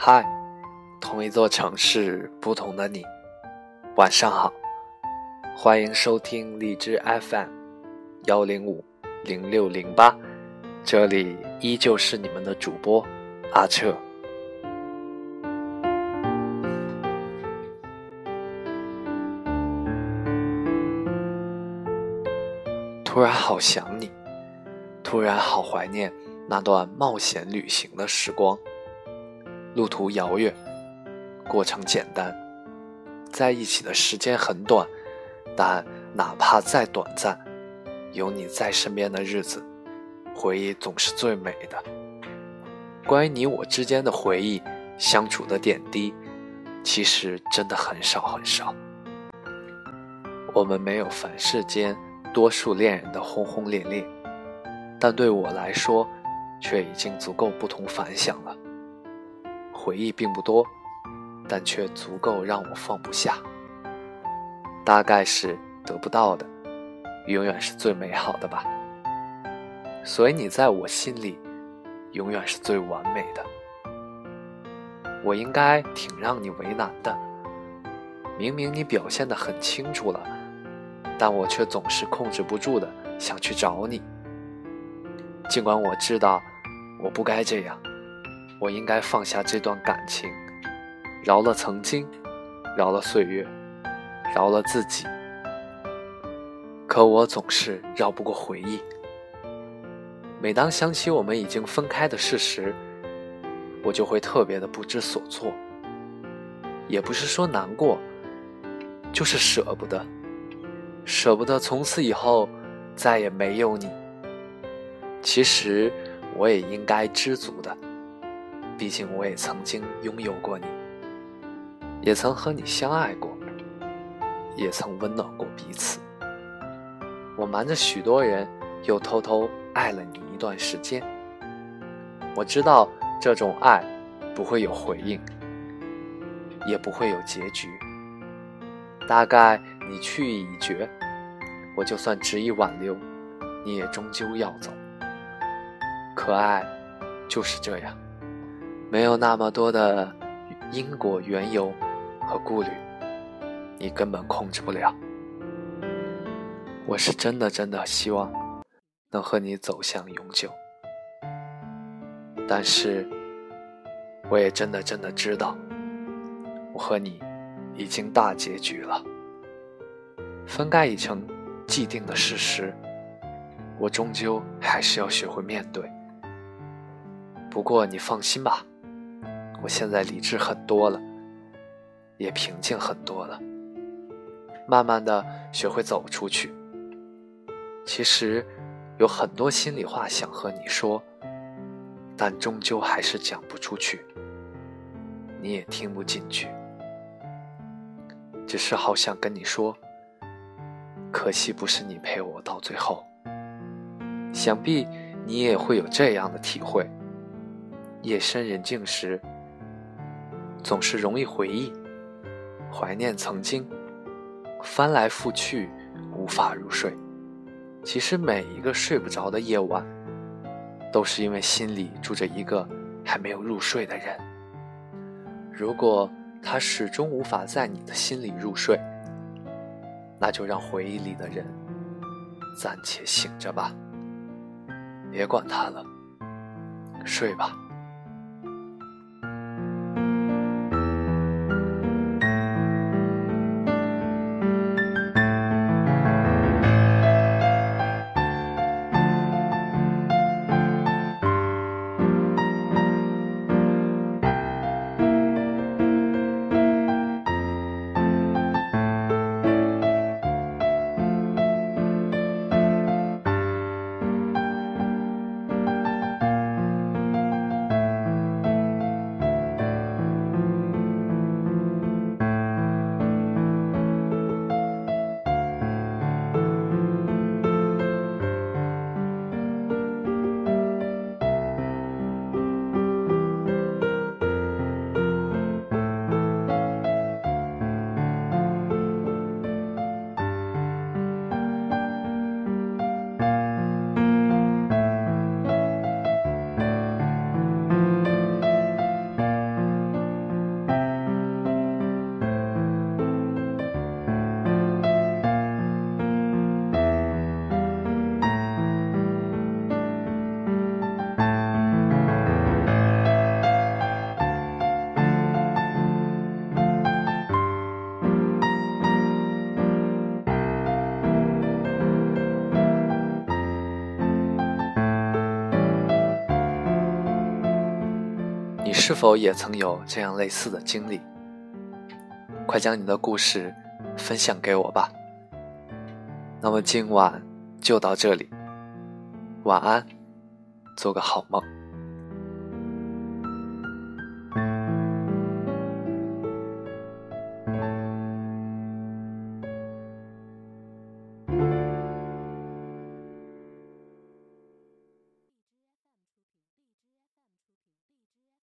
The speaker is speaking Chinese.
嗨，同一座城市，不同的你，晚上好，欢迎收听荔枝 FM 幺零五零六零八，这里依旧是你们的主播阿彻。突然好想你，突然好怀念那段冒险旅行的时光。路途遥远，过程简单，在一起的时间很短，但哪怕再短暂，有你在身边的日子，回忆总是最美的。关于你我之间的回忆，相处的点滴，其实真的很少很少。我们没有凡世间。多数恋人的轰轰烈烈，但对我来说，却已经足够不同凡响了。回忆并不多，但却足够让我放不下。大概是得不到的，永远是最美好的吧。所以你在我心里，永远是最完美的。我应该挺让你为难的，明明你表现得很清楚了。但我却总是控制不住的想去找你，尽管我知道我不该这样，我应该放下这段感情，饶了曾经，饶了岁月，饶了自己。可我总是绕不过回忆。每当想起我们已经分开的事实，我就会特别的不知所措，也不是说难过，就是舍不得。舍不得从此以后再也没有你。其实我也应该知足的，毕竟我也曾经拥有过你，也曾和你相爱过，也曾温暖过彼此。我瞒着许多人，又偷偷爱了你一段时间。我知道这种爱不会有回应，也不会有结局。大概你去意已决。我就算执意挽留，你也终究要走。可爱就是这样，没有那么多的因果缘由和顾虑，你根本控制不了。我是真的真的希望能和你走向永久，但是我也真的真的知道，我和你已经大结局了，分开已成。既定的事实，我终究还是要学会面对。不过你放心吧，我现在理智很多了，也平静很多了，慢慢的学会走出去。其实有很多心里话想和你说，但终究还是讲不出去，你也听不进去，只是好想跟你说。可惜不是你陪我到最后，想必你也会有这样的体会。夜深人静时，总是容易回忆、怀念曾经，翻来覆去无法入睡。其实每一个睡不着的夜晚，都是因为心里住着一个还没有入睡的人。如果他始终无法在你的心里入睡，那就让回忆里的人暂且醒着吧，别管他了，睡吧。你是否也曾有这样类似的经历？快将你的故事分享给我吧。那么今晚就到这里，晚安，做个好梦。